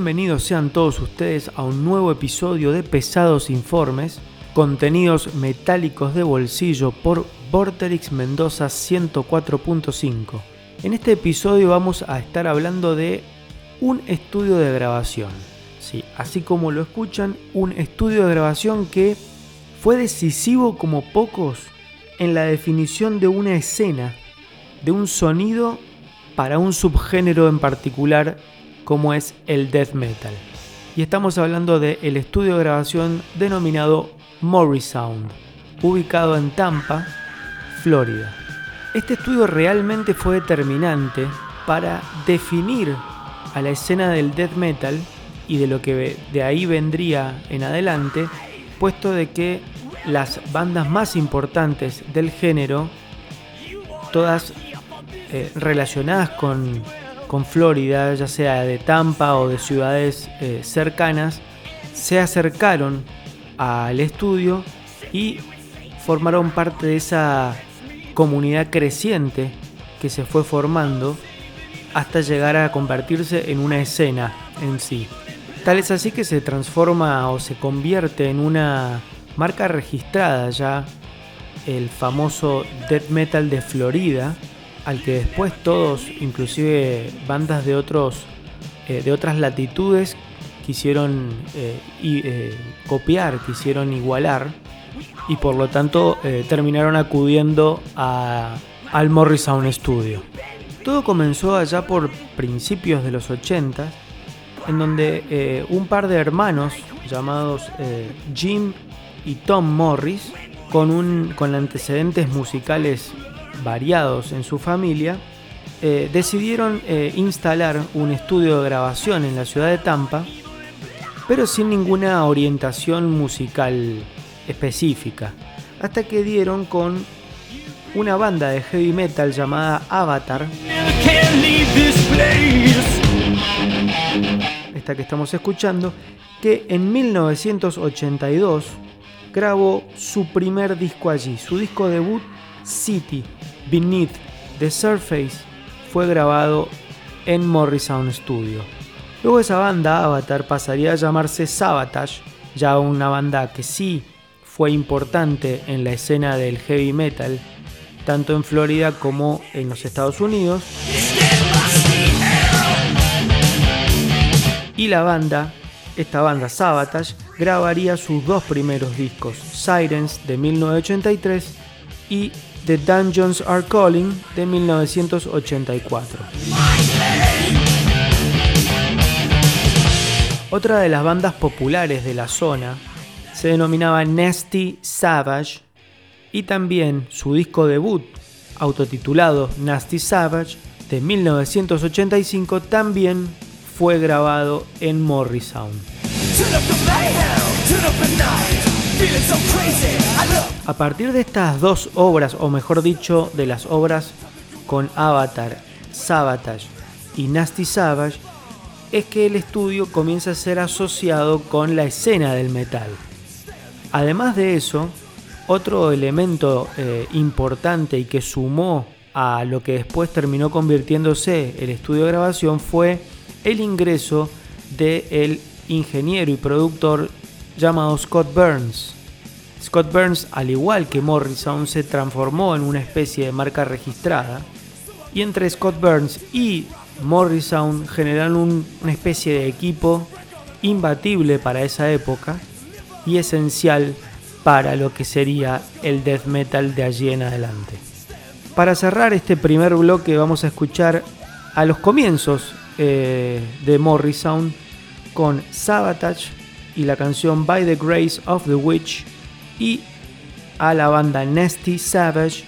Bienvenidos sean todos ustedes a un nuevo episodio de Pesados Informes, contenidos metálicos de bolsillo por Vorterix Mendoza 104.5. En este episodio vamos a estar hablando de un estudio de grabación. Sí, así como lo escuchan, un estudio de grabación que fue decisivo como pocos en la definición de una escena, de un sonido para un subgénero en particular como es el death metal. Y estamos hablando del estudio de grabación denominado Morrisound, ubicado en Tampa, Florida. Este estudio realmente fue determinante para definir a la escena del death metal y de lo que de ahí vendría en adelante, puesto de que las bandas más importantes del género, todas eh, relacionadas con con Florida, ya sea de Tampa o de ciudades eh, cercanas, se acercaron al estudio y formaron parte de esa comunidad creciente que se fue formando hasta llegar a convertirse en una escena en sí. Tal es así que se transforma o se convierte en una marca registrada ya el famoso death metal de Florida, al que después todos, inclusive bandas de otros eh, de otras latitudes, quisieron eh, eh, copiar, quisieron igualar y por lo tanto terminaron acudiendo a, al Morrisound Studio. Todo comenzó allá por principios de los 80, en donde un par de hermanos llamados Jim y Tom Morris, con, un, con antecedentes musicales variados en su familia, eh, decidieron eh, instalar un estudio de grabación en la ciudad de Tampa, pero sin ninguna orientación musical específica, hasta que dieron con una banda de heavy metal llamada Avatar, esta que estamos escuchando, que en 1982 grabó su primer disco allí, su disco debut City, Beneath the Surface fue grabado en Morrisound Studio. Luego esa banda, Avatar, pasaría a llamarse Sabotage, ya una banda que sí fue importante en la escena del heavy metal, tanto en Florida como en los Estados Unidos. Y la banda, esta banda Sabotage, grabaría sus dos primeros discos, Sirens de 1983 y The Dungeons Are Calling de 1984. Otra de las bandas populares de la zona se denominaba Nasty Savage y también su disco debut, autotitulado Nasty Savage, de 1985, también fue grabado en Morrisound. A partir de estas dos obras, o mejor dicho, de las obras con Avatar, Sabotage y Nasty Savage, es que el estudio comienza a ser asociado con la escena del metal. Además de eso, otro elemento eh, importante y que sumó a lo que después terminó convirtiéndose el estudio de grabación fue el ingreso del ingeniero y productor llamado Scott Burns. Scott Burns, al igual que Morrison, se transformó en una especie de marca registrada. Y entre Scott Burns y Morrison generaron una especie de equipo imbatible para esa época y esencial para lo que sería el death metal de allí en adelante. Para cerrar este primer bloque vamos a escuchar a los comienzos eh, de Morrison con Sabotage y la canción By the Grace of the Witch y a la banda Nasty Savage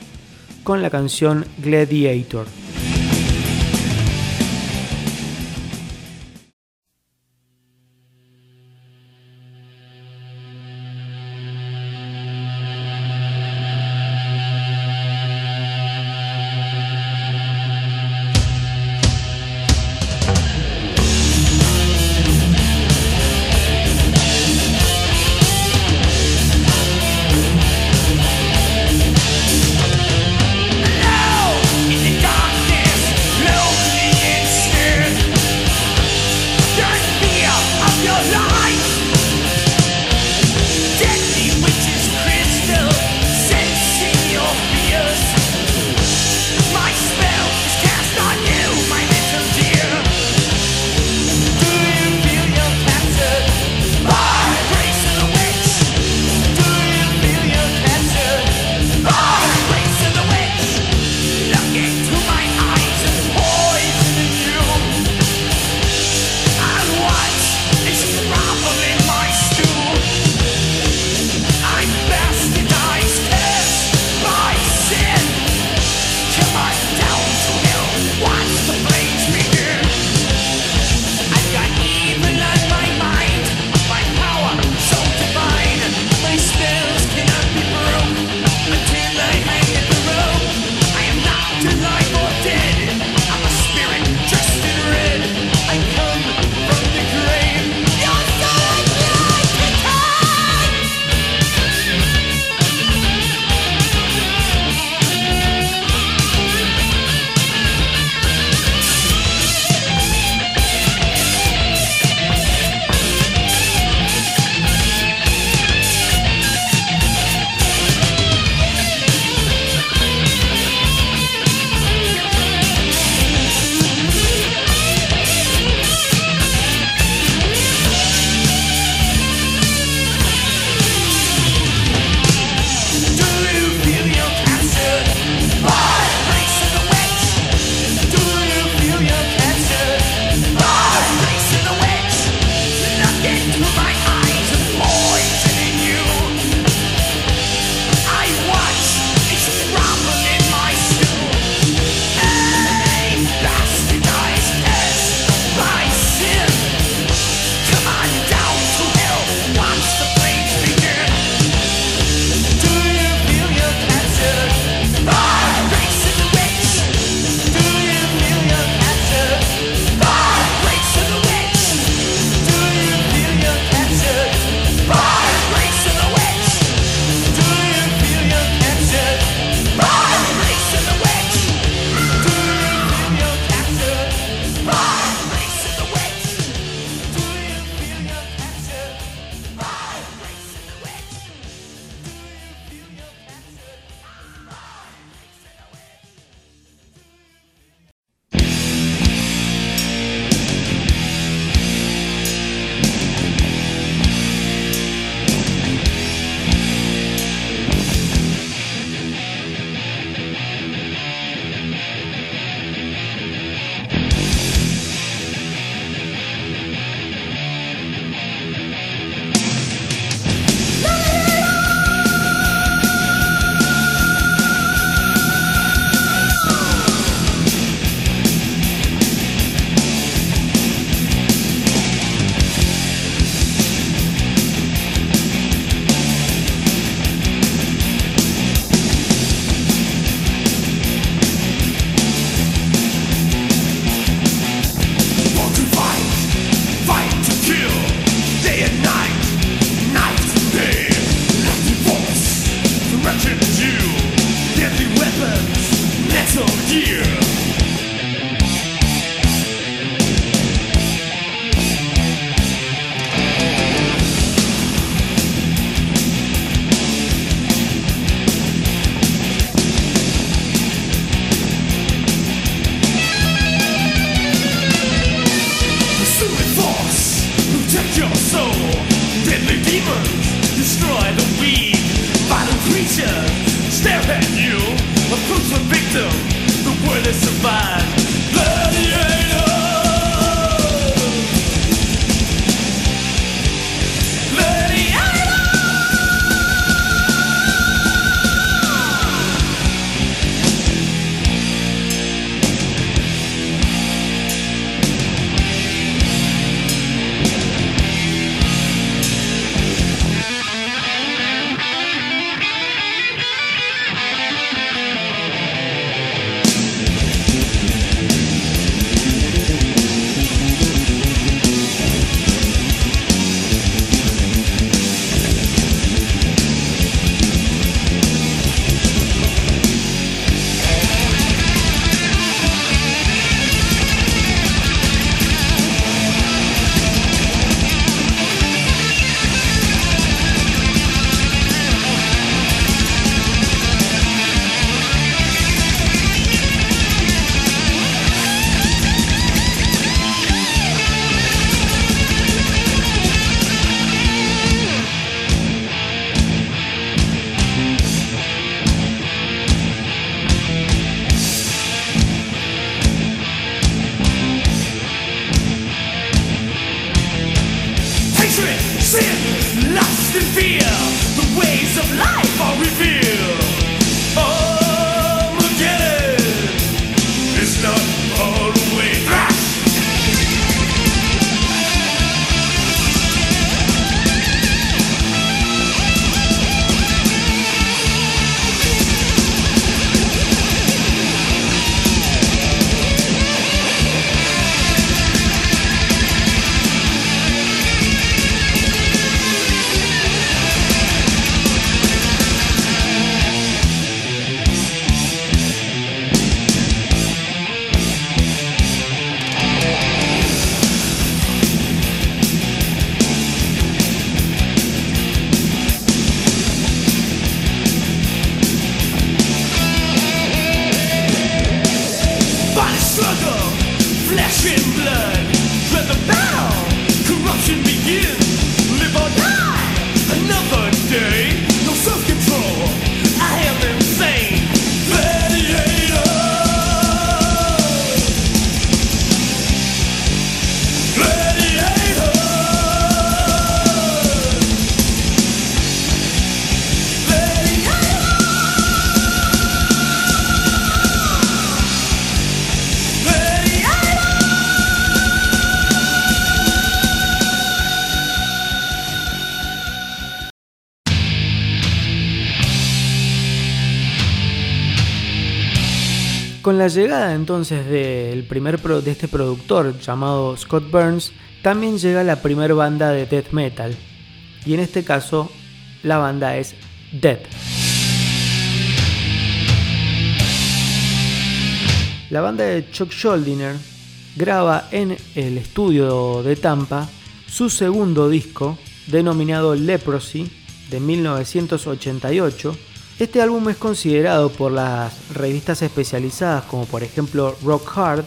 con la canción Gladiator. Llegada entonces del primer de este productor llamado Scott Burns, también llega la primera banda de death metal. Y en este caso, la banda es Dead. La banda de Chuck Schuldiner graba en el estudio de Tampa su segundo disco, denominado Leprosy, de 1988, este álbum es considerado por las revistas especializadas como por ejemplo Rock Hard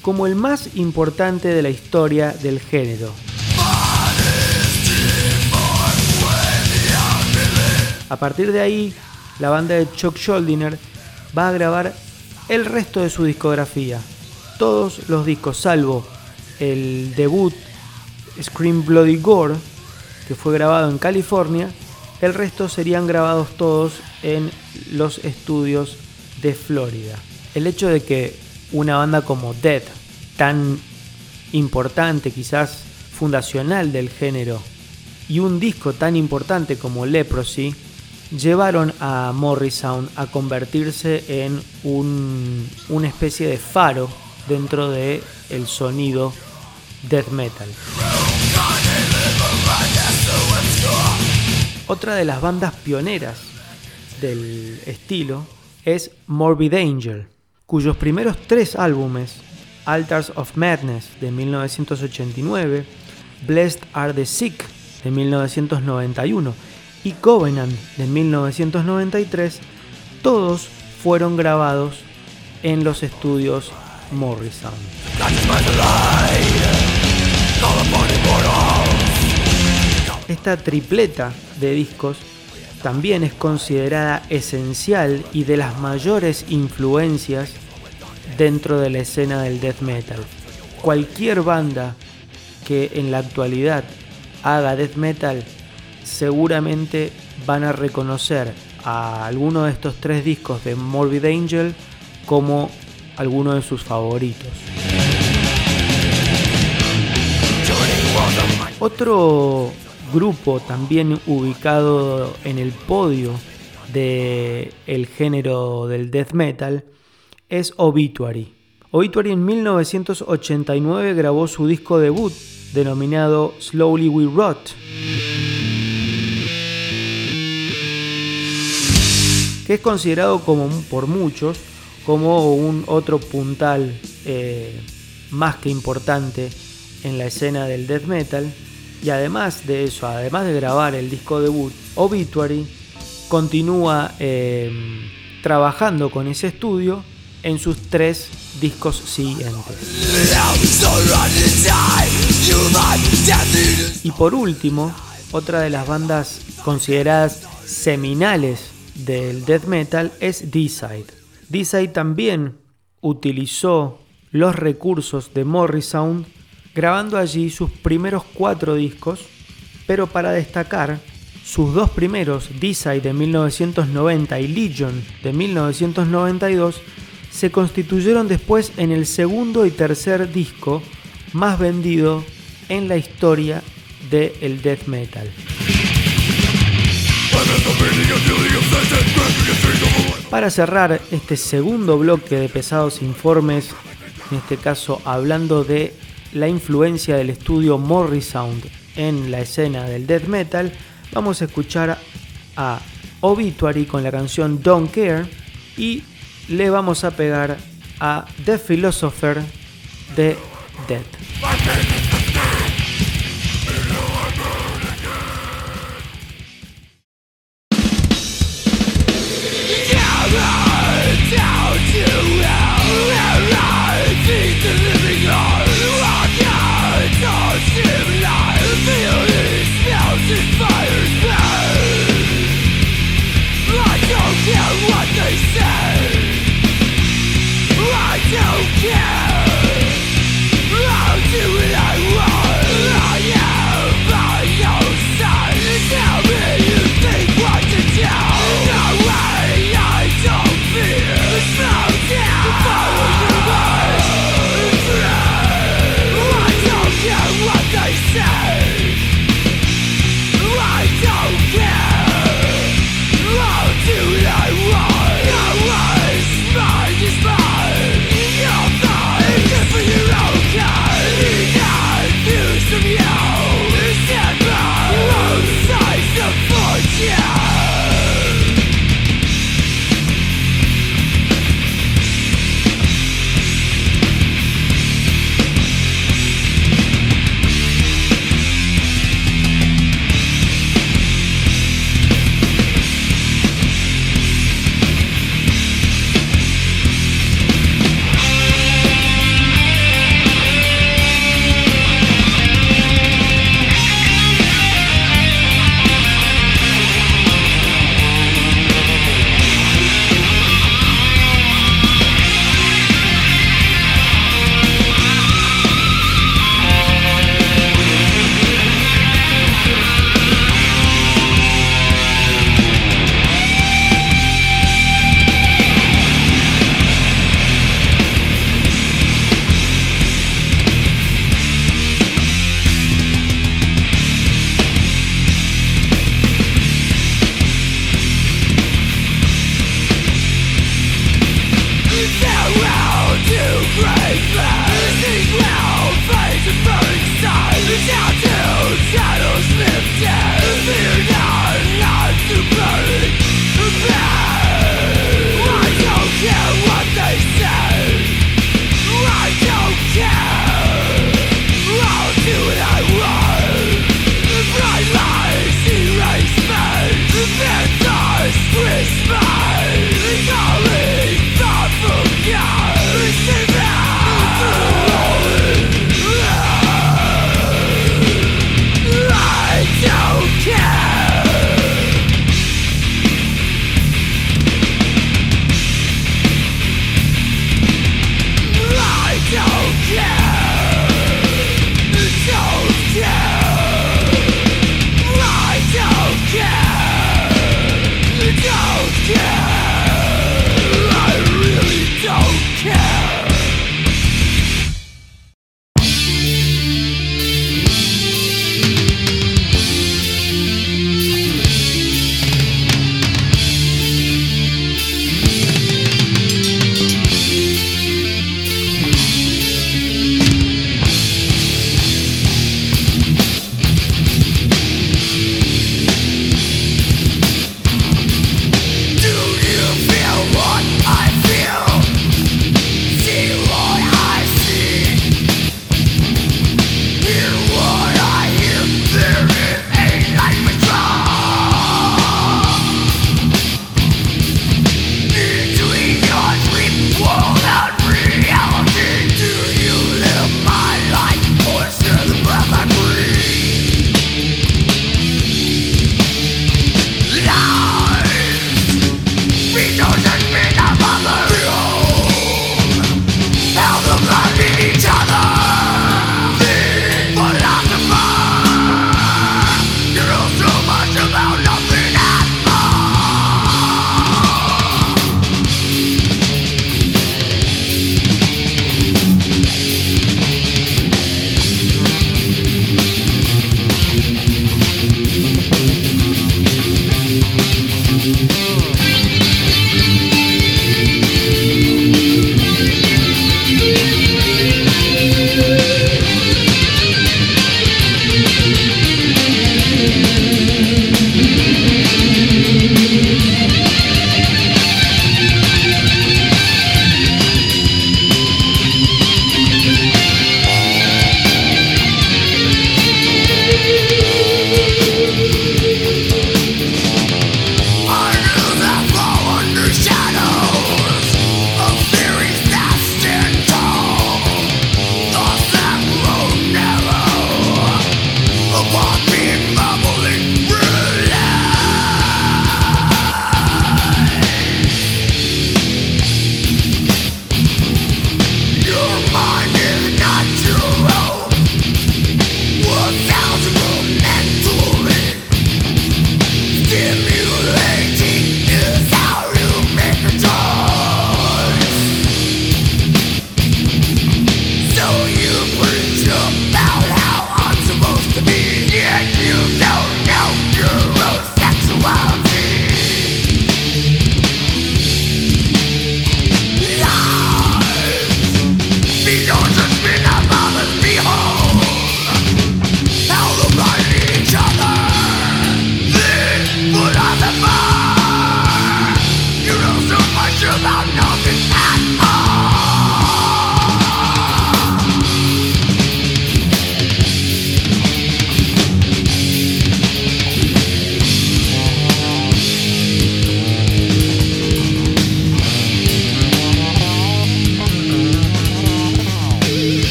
como el más importante de la historia del género. A partir de ahí, la banda de Chuck Schuldiner va a grabar el resto de su discografía. Todos los discos, salvo el debut Scream Bloody Gore, que fue grabado en California, el resto serían grabados todos en los estudios de Florida. El hecho de que una banda como Dead, tan importante, quizás fundacional del género, y un disco tan importante como Leprosy, llevaron a Morrisound a convertirse en un, una especie de faro dentro del el sonido death metal. Otra de las bandas pioneras del estilo es Morbid Angel. cuyos primeros tres álbumes, Altars of Madness de 1989, Blessed Are the Sick de 1991 y Covenant de 1993, todos fueron grabados en los estudios Morrison. Esta tripleta de discos también es considerada esencial y de las mayores influencias dentro de la escena del death metal. Cualquier banda que en la actualidad haga death metal seguramente van a reconocer a alguno de estos tres discos de Morbid Angel como alguno de sus favoritos. Otro grupo también ubicado en el podio del el género del death metal es Obituary. Obituary en 1989 grabó su disco debut denominado Slowly We Rot. que es considerado como, por muchos como un otro puntal eh, más que importante en la escena del death metal. Y además de eso, además de grabar el disco debut Obituary, continúa em, trabajando con ese estudio en sus tres discos siguientes. Y por último, otra de las bandas consideradas seminales del death metal es D-Side. D-Side también utilizó los recursos de Morrisound grabando allí sus primeros cuatro discos, pero para destacar, sus dos primeros, D-Side de 1990 y Legion de 1992, se constituyeron después en el segundo y tercer disco más vendido en la historia del death metal. Para cerrar este segundo bloque de pesados informes, en este caso hablando de la influencia del estudio Morrisound en la escena del death metal, vamos a escuchar a Obituary con la canción Don't Care y le vamos a pegar a The Philosopher de Death.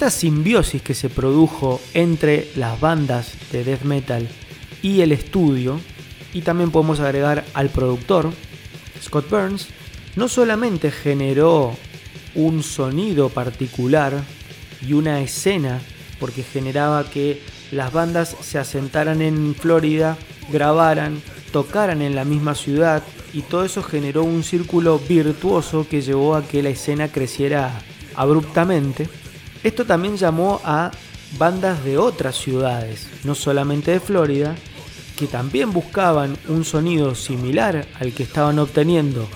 Esta simbiosis que se produjo entre las bandas de death metal y el estudio, y también podemos agregar al productor, Scott Burns, no solamente generó un sonido particular y una escena, porque generaba que las bandas se asentaran en Florida, grabaran, tocaran en la misma ciudad y todo eso generó un círculo virtuoso que llevó a que la escena creciera abruptamente. Esto también llamó a bandas de otras ciudades, no solamente de Florida, que también buscaban un sonido similar al que estaban obteniendo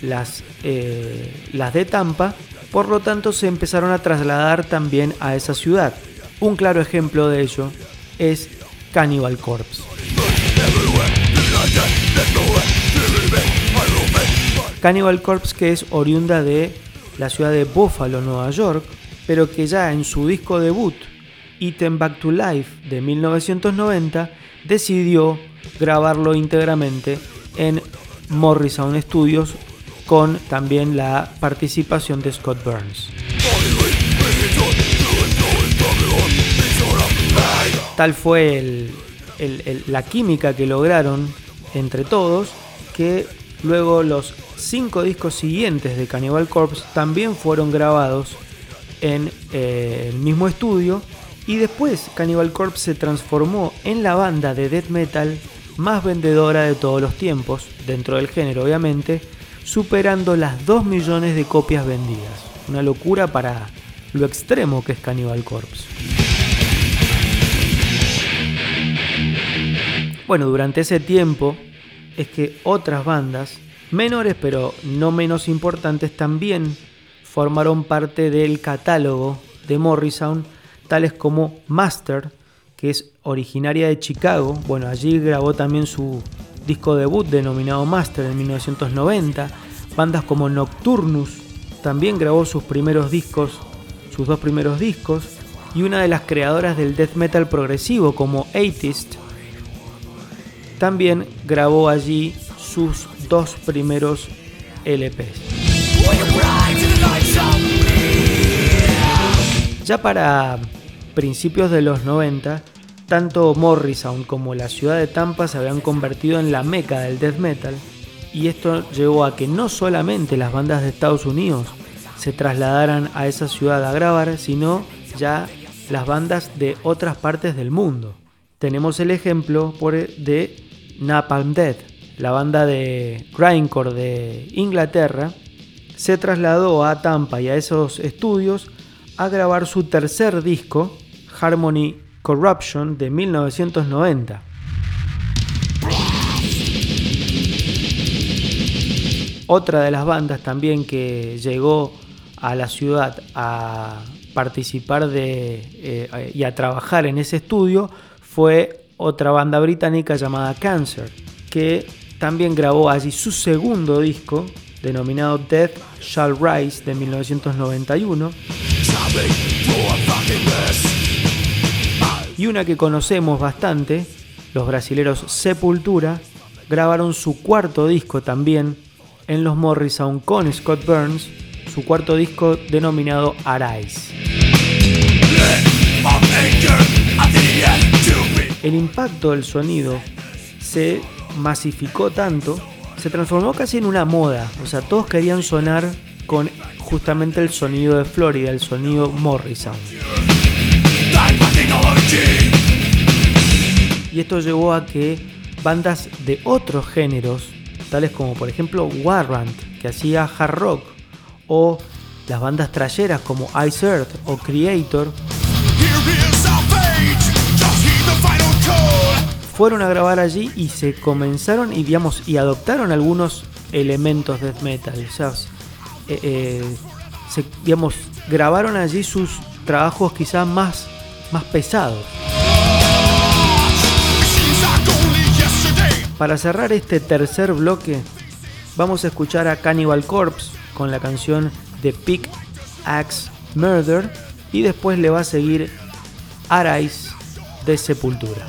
las, eh, las de Tampa, por lo tanto se empezaron a trasladar también a esa ciudad. Un claro ejemplo de ello es Cannibal Corpse. Cannibal Corpse que es oriunda de la ciudad de Buffalo, Nueva York, pero que ya en su disco debut, Eaten Back to Life de 1990, decidió grabarlo íntegramente en Morrison Studios con también la participación de Scott Burns. Tal fue la química que lograron entre todos que luego los cinco discos siguientes de Cannibal Corpse también fueron grabados en eh, el mismo estudio y después Cannibal Corpse se transformó en la banda de death metal más vendedora de todos los tiempos, dentro del género obviamente, superando las 2 millones de copias vendidas. Una locura para lo extremo que es Cannibal Corpse. Bueno, durante ese tiempo es que otras bandas, menores pero no menos importantes, también formaron parte del catálogo de Morrison, tales como Master, que es originaria de Chicago. Bueno, allí grabó también su disco debut denominado Master en 1990. Bandas como Nocturnus también grabó sus primeros discos, sus dos primeros discos. Y una de las creadoras del death metal progresivo como Atheist también grabó allí sus dos primeros LPs. Ya para principios de los 90, tanto Morrison como la ciudad de Tampa se habían convertido en la meca del death metal y esto llevó a que no solamente las bandas de Estados Unidos se trasladaran a esa ciudad a grabar, sino ya las bandas de otras partes del mundo. Tenemos el ejemplo de Napalm Death, la banda de grindcore de Inglaterra, se trasladó a Tampa y a esos estudios a grabar su tercer disco, Harmony Corruption, de 1990. Otra de las bandas también que llegó a la ciudad a participar de, eh, y a trabajar en ese estudio fue otra banda británica llamada Cancer, que también grabó allí su segundo disco, denominado Death Shall Rise de 1991. Y una que conocemos bastante, los brasileros Sepultura, grabaron su cuarto disco también en los Morrison con Scott Burns, su cuarto disco denominado Arise. El impacto del sonido se masificó tanto, se transformó casi en una moda. O sea, todos querían sonar con justamente el sonido de Florida, el sonido Morrison. Y esto llevó a que bandas de otros géneros, tales como por ejemplo Warrant, que hacía hard rock, o las bandas trayeras como Ice Earth o Creator, fueron a grabar allí y se comenzaron y digamos y adoptaron algunos elementos de metal. Eh, eh, digamos, grabaron allí sus trabajos quizás más, más pesados. Para cerrar este tercer bloque, vamos a escuchar a Cannibal Corpse con la canción The Pick Axe Murder y después le va a seguir Arise de Sepultura.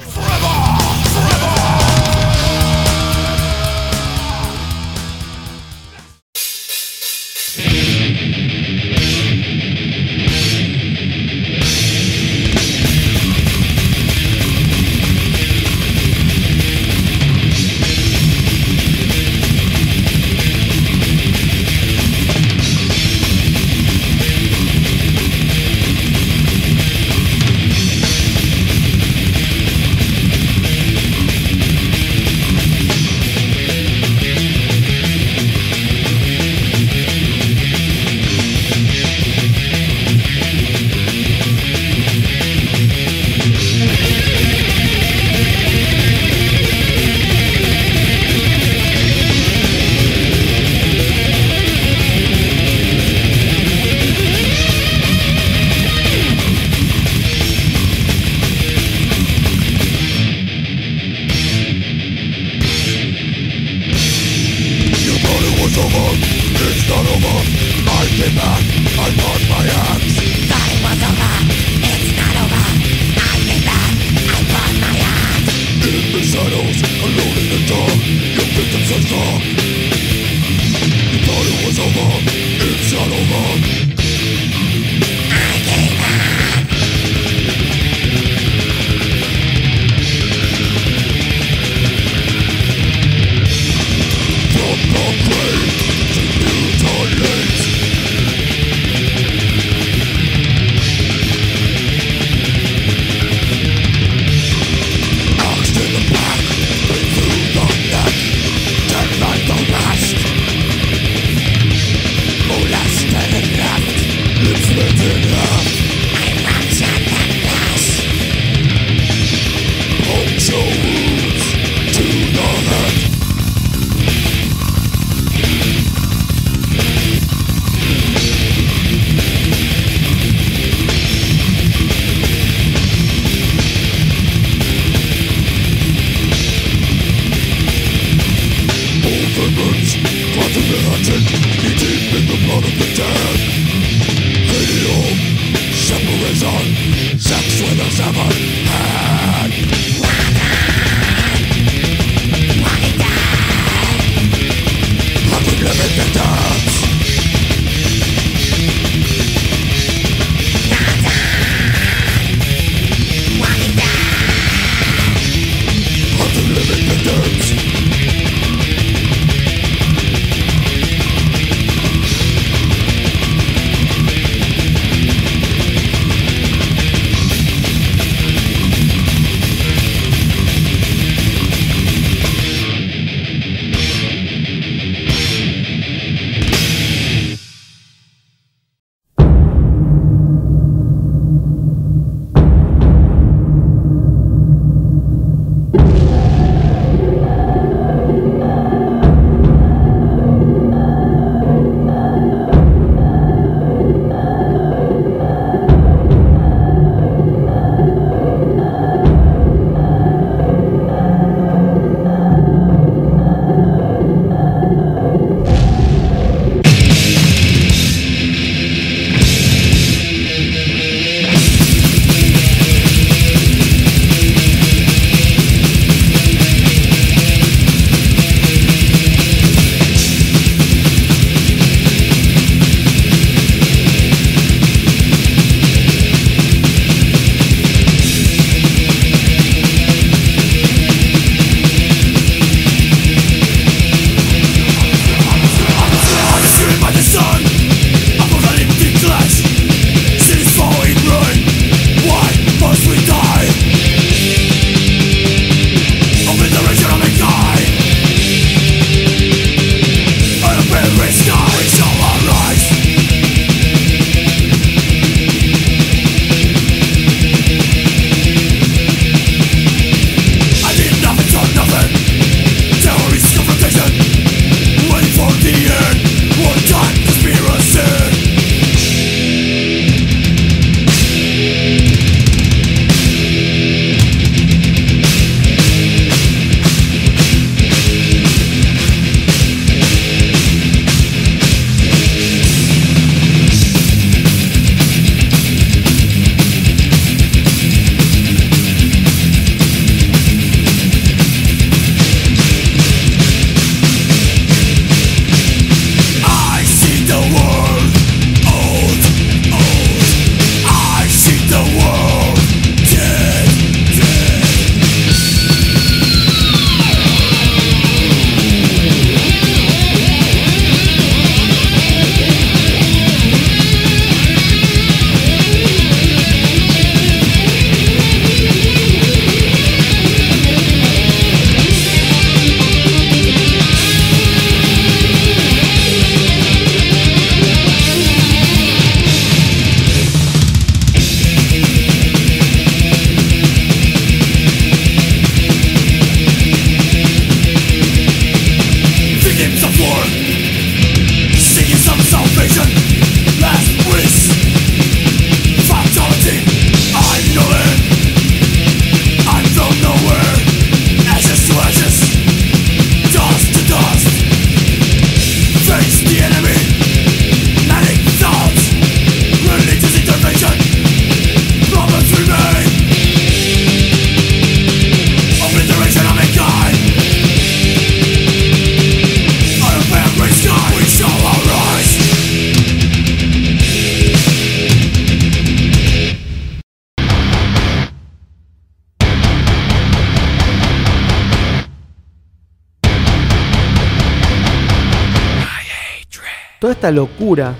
Locura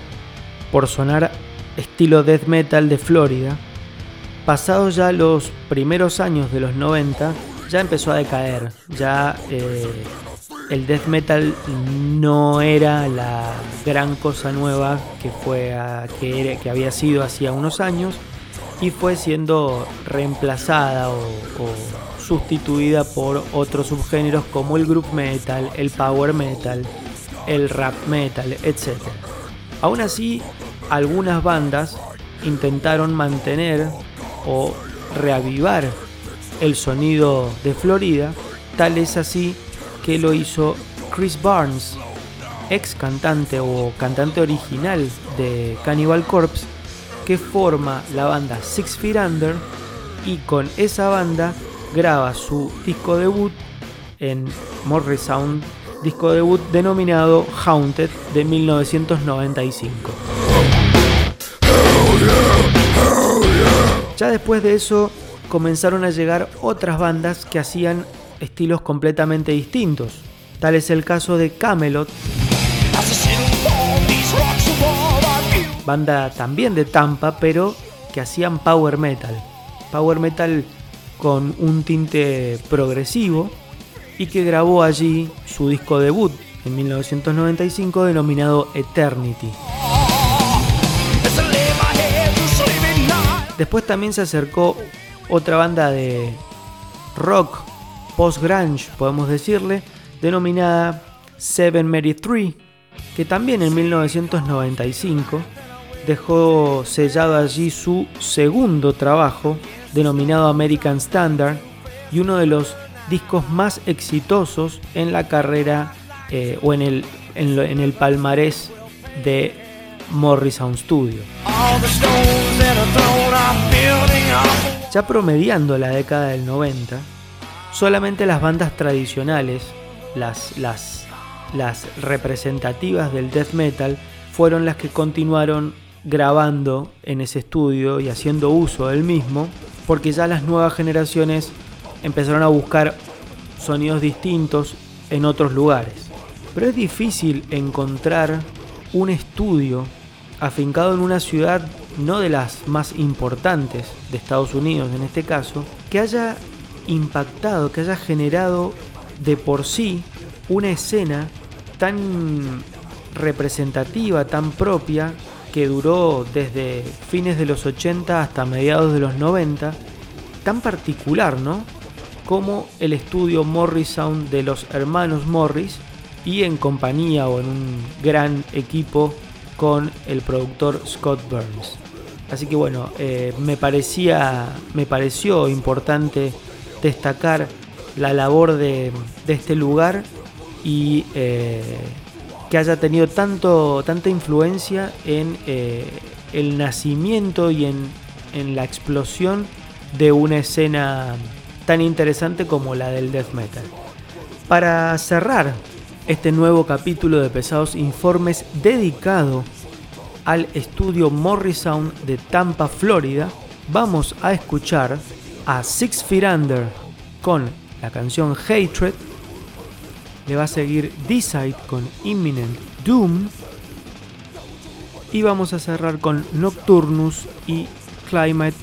por sonar estilo death metal de Florida, pasados ya los primeros años de los 90, ya empezó a decaer. Ya eh, el death metal no era la gran cosa nueva que, fue que, que había sido hacía unos años y fue siendo reemplazada o, sustituida por otros subgéneros como el group metal, el power metal, el rap metal, etc. Aún así, algunas bandas intentaron mantener o reavivar el sonido de Florida, tal es así que lo hizo Chris Barnes, ex cantante o cantante original de Cannibal Corpse, que forma la banda Six Feet Under y con esa banda graba su disco debut en Morris Sound, disco debut denominado Haunted de 1995. Ya después de eso comenzaron a llegar otras bandas que hacían estilos completamente distintos. Tal es el caso de Camelot, banda también de Tampa, pero que hacían power metal. Power metal con un tinte progresivo y que grabó allí su disco debut en 1995 denominado Eternity. Después también se acercó otra banda de rock post-grunge, podemos decirle, denominada Seven Mary Three, que también en 1995 dejó sellado allí su segundo trabajo, denominado American Standard, y uno de los discos más exitosos en la carrera eh, o en el, en, el palmarés de Morrison Studio. Ya promediando la década del 90, solamente las bandas tradicionales, las, las, las representativas del death metal, fueron las que continuaron grabando en ese estudio y haciendo uso del mismo, porque ya las nuevas generaciones empezaron a buscar sonidos distintos en otros lugares. Pero es difícil encontrar un estudio afincado en una ciudad no de las más importantes de Estados Unidos en este caso, que haya impactado, que haya generado de por sí una escena tan representativa, tan propia, que duró desde fines de los 80 hasta mediados de los 90, tan particular, ¿no? Como el estudio Morrisound de los hermanos Morris y en compañía o en un gran equipo con el productor Scott Burns. Así que bueno, eh, me parecía, me pareció importante destacar la labor de, este lugar y eh, que haya tenido tanto, tanta influencia en eh, el nacimiento y en, en, la explosión de una escena tan interesante como la del death metal. Para cerrar este nuevo capítulo de Pesados Informes dedicado al estudio Morrisound de Tampa, Florida, vamos a escuchar a Six Feet Under con la canción Hatred le va a seguir D-Side con Imminent Doom. Y vamos a cerrar con Nocturnus y Climate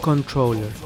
Controller.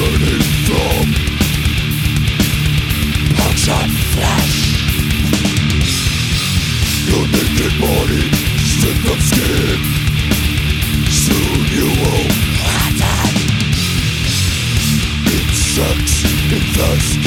burning from Hotshot flesh Your naked body stripped of skin Soon you will rotten Insects infest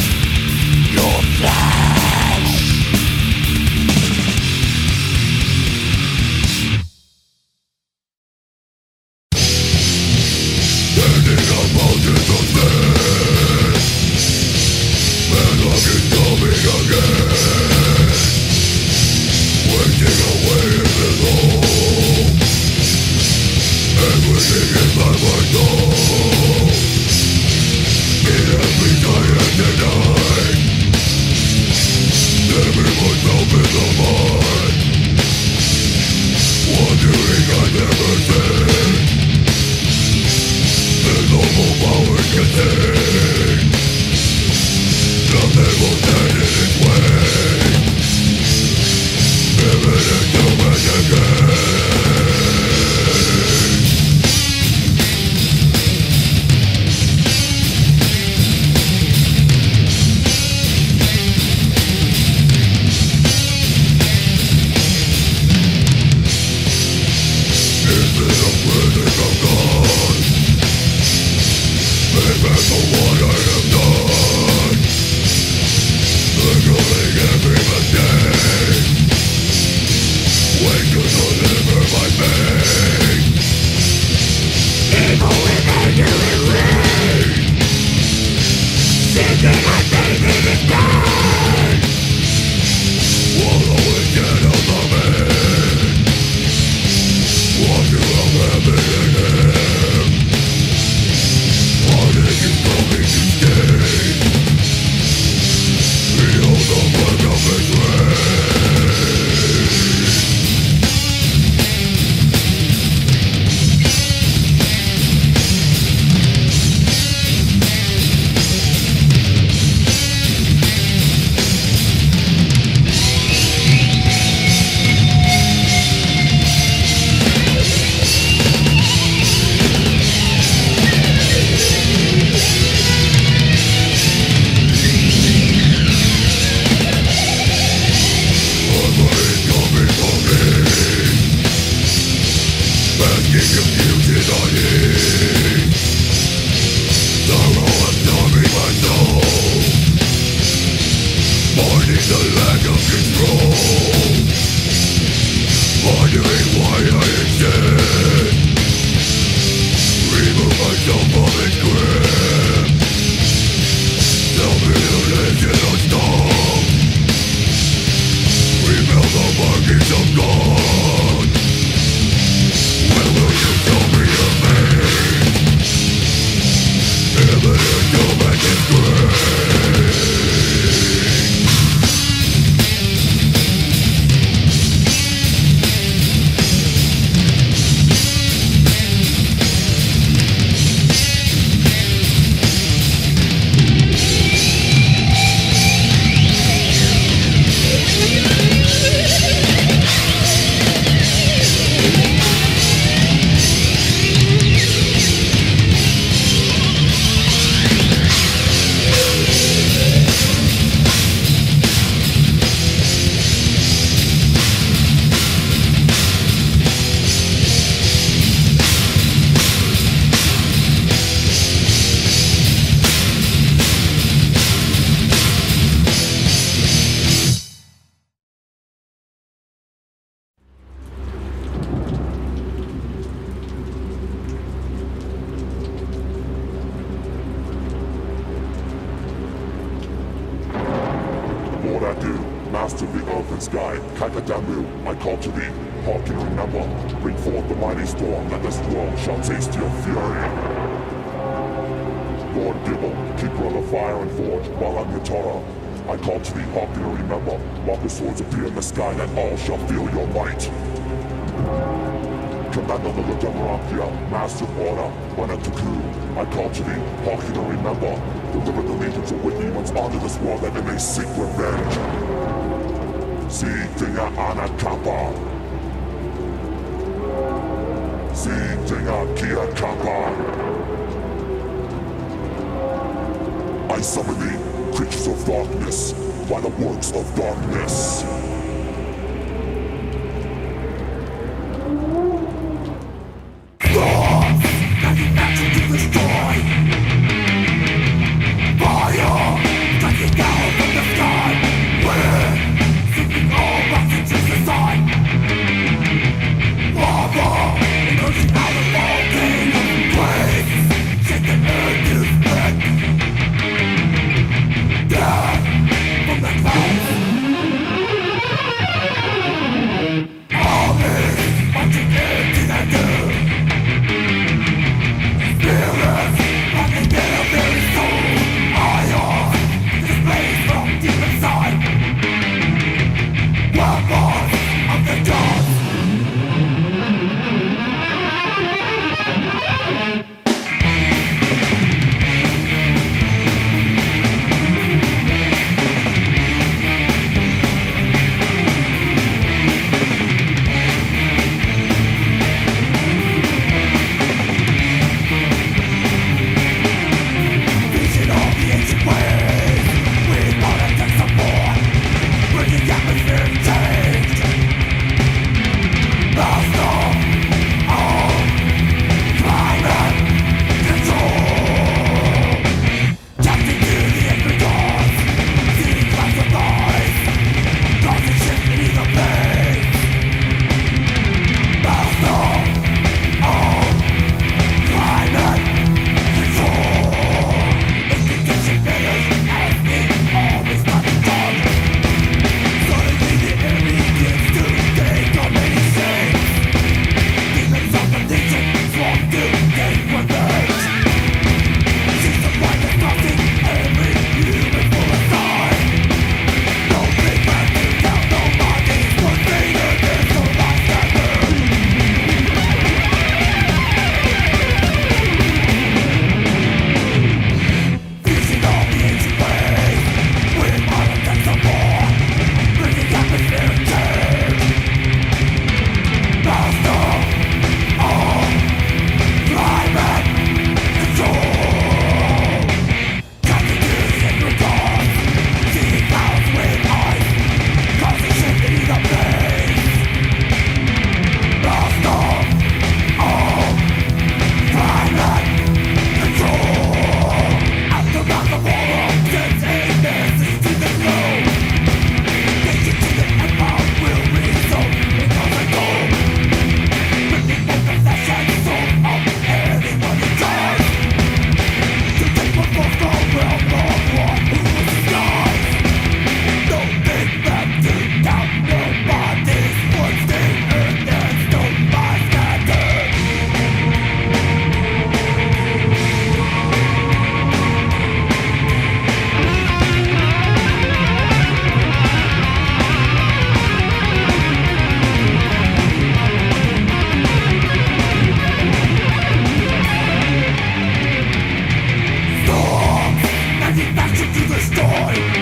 destroy